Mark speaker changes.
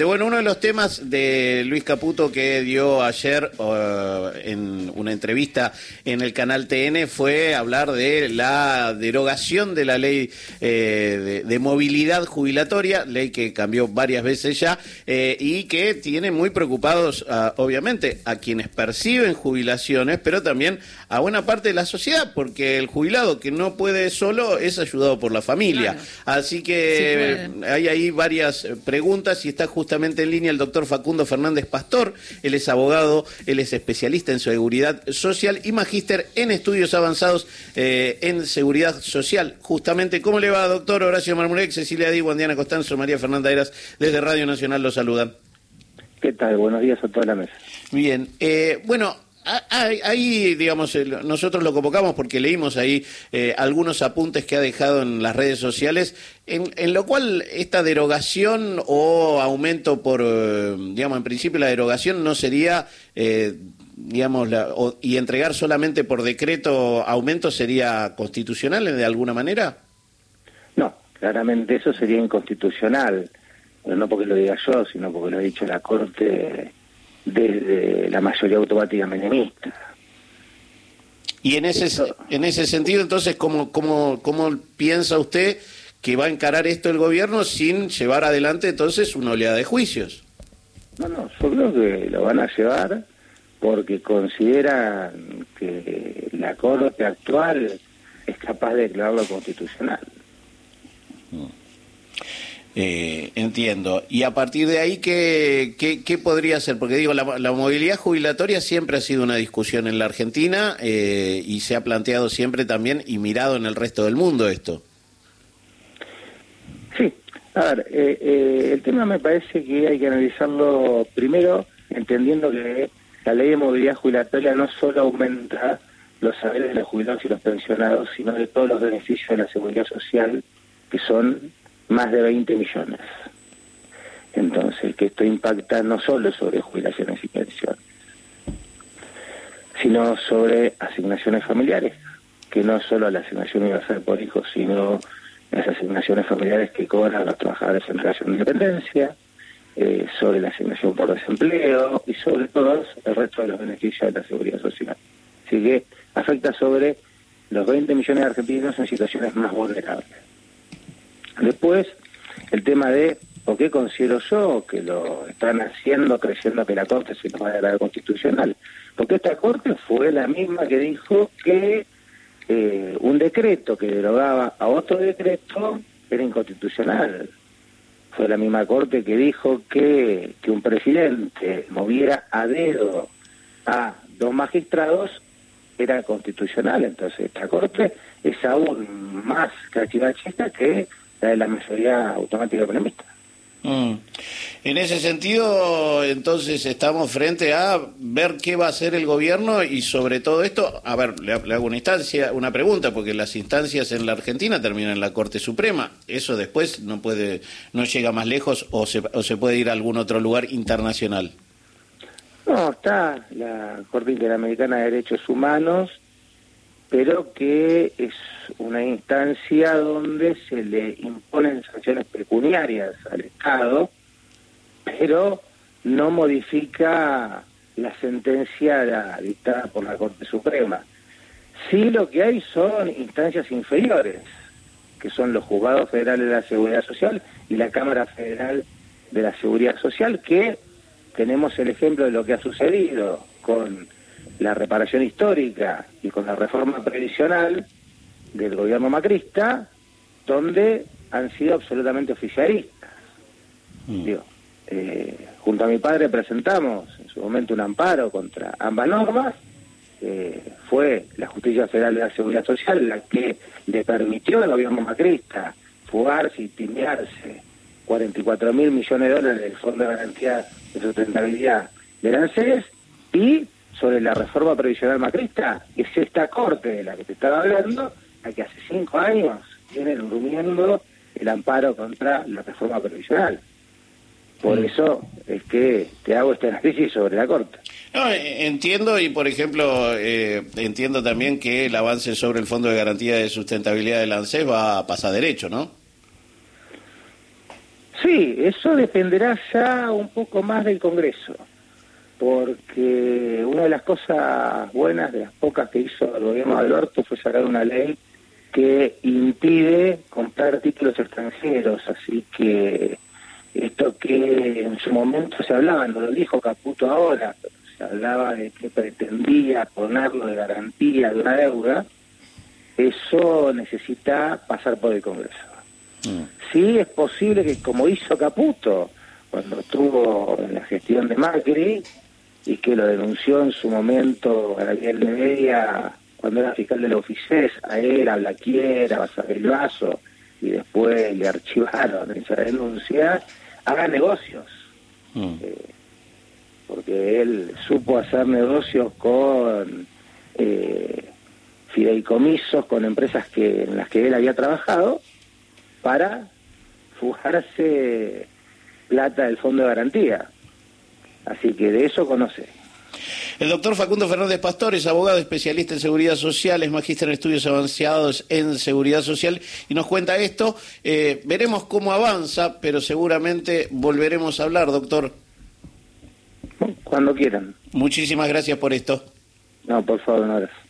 Speaker 1: Bueno, uno de los temas de Luis Caputo que dio ayer uh, en una entrevista en el canal TN fue hablar de la derogación de la ley eh, de, movilidad jubilatoria, ley que cambió varias veces ya, eh, y que tiene muy preocupados, uh, obviamente, a quienes perciben jubilaciones, pero también a buena parte de la sociedad, porque el jubilado que no puede solo es ayudado por la familia. Así que hay ahí varias preguntas y está justo justamente en línea el doctor Facundo Fernández Pastor. Él es abogado, él es especialista en seguridad social y magíster en estudios avanzados eh, en seguridad social. Justamente, ¿cómo le va, doctor Horacio Marmurek, Cecilia Di, Diana Costanzo, María Fernanda Eras, desde Radio Nacional los saludan?
Speaker 2: ¿Qué tal? Buenos días a toda la mesa.
Speaker 1: Bien, eh, bueno, Ahí, digamos, nosotros lo convocamos porque leímos ahí eh, algunos apuntes que ha dejado en las redes sociales, en, lo cual esta derogación o aumento por, eh, digamos, en principio la derogación no sería, eh, digamos, y entregar solamente por decreto aumento sería constitucional de alguna manera.
Speaker 2: No, claramente eso sería inconstitucional, no porque lo diga yo, sino porque lo ha dicho la Corte desde la mayoría automática menemista.
Speaker 1: Y en ese, en ese sentido, entonces, ¿cómo, cómo, ¿cómo piensa usted que va a encarar esto el gobierno sin llevar adelante entonces una oleada de juicios?
Speaker 2: No, no, yo creo que lo van a llevar porque consideran que la Corte actual es capaz de declararlo constitucional.
Speaker 1: Mm. Eh, entiendo. Y a partir de ahí, ¿qué, qué, podría ser? Porque digo, la, movilidad jubilatoria siempre ha sido una discusión en la Argentina eh, y se ha planteado siempre también y mirado en el resto del mundo esto.
Speaker 2: Sí, a ver, eh, el tema me parece que hay que analizarlo primero entendiendo que la ley de movilidad jubilatoria no solo aumenta los saberes de los jubilados y los pensionados, sino de todos los beneficios de la seguridad social que son más de 20 millones. Entonces, que esto impacta no solo sobre jubilaciones y pensiones, sino sobre asignaciones familiares, que no solo la asignación universal por hijos, sino las asignaciones familiares que cobran los trabajadores en relación de independencia, eh, sobre la asignación por desempleo y sobre todo el resto de los beneficios de la seguridad social. Así que afecta sobre los 20 millones de argentinos en situaciones más vulnerables. Después, el tema de por qué considero yo que lo están haciendo creyendo que la Corte se va a la constitucional. Porque esta Corte fue la misma que dijo que eh, un decreto que derogaba a otro decreto era inconstitucional. Fue la misma Corte que dijo que, que un presidente moviera a dedo a dos magistrados era constitucional. Entonces, esta Corte es aún más cachivachista que la de la mayoría automática economista.
Speaker 1: Mm. En ese sentido, entonces estamos frente a ver qué va a hacer el gobierno y sobre todo esto, a ver, le, hago una instancia, una pregunta, porque las instancias en la Argentina terminan en la Corte Suprema. Eso después no puede, no llega más lejos o se, o se puede ir a algún otro lugar internacional.
Speaker 2: No, está la Corte Interamericana de Derechos Humanos pero que es una instancia donde se le imponen sanciones pecuniarias al Estado, pero no modifica la sentencia dictada por la Corte Suprema. Sí lo que hay son instancias inferiores, que son los juzgados federales de la seguridad social y la Cámara Federal de la Seguridad Social, que tenemos el ejemplo de lo que ha sucedido con la reparación histórica y con la reforma previsional del gobierno macrista, donde han sido absolutamente oficialistas. Mm. Eh, junto a mi padre presentamos en su momento un amparo contra ambas normas. fue la Justicia Federal de la Seguridad Social la que le permitió al gobierno macrista fugarse y timearse 44 mil millones de dólares del Fondo de Garantía de Sustentabilidad del ANSES y sobre la reforma previsional macrista, es esta corte de la que te estaba hablando, la que hace cinco años viene durmiendo el amparo contra la reforma previsional. Por mm. eso es que te hago este análisis sobre la Corte.
Speaker 1: No, eh, entiendo y, por ejemplo, eh, entiendo también que el avance sobre el Fondo de Garantía de Sustentabilidad del ANSES va a pasar derecho, ¿no?
Speaker 2: Sí, eso dependerá ya un poco más del Congreso, porque una de las cosas buenas, de las pocas que hizo el gobierno de Alberto, fue sacar una ley que impide comprar títulos extranjeros, así que esto que en su momento se hablaba, no lo dijo Caputo ahora, se hablaba de que pretendía ponerlo de garantía de una deuda, eso necesita pasar por el Congreso. Mm. Sí es posible que como hizo Caputo cuando estuvo en la gestión de Macri y que lo denunció en su momento a la de media cuando era fiscal de la OFICES, a él, a Blaquiera, a Vaso, y después le archivaron esa denuncia, haga negocios. Mm. Eh, porque él supo hacer negocios con eh, fideicomisos, con empresas que en las que él había trabajado, para fugarse plata del fondo de garantía. Así que de eso conoce.
Speaker 1: El doctor Facundo Fernández Pastor es abogado especialista en seguridad social, es magíster en estudios avanzados en seguridad social y nos cuenta esto. Eh, veremos cómo avanza, pero seguramente volveremos a hablar, doctor.
Speaker 2: Cuando quieran.
Speaker 1: Muchísimas gracias por esto.
Speaker 2: No, por favor, no gracias.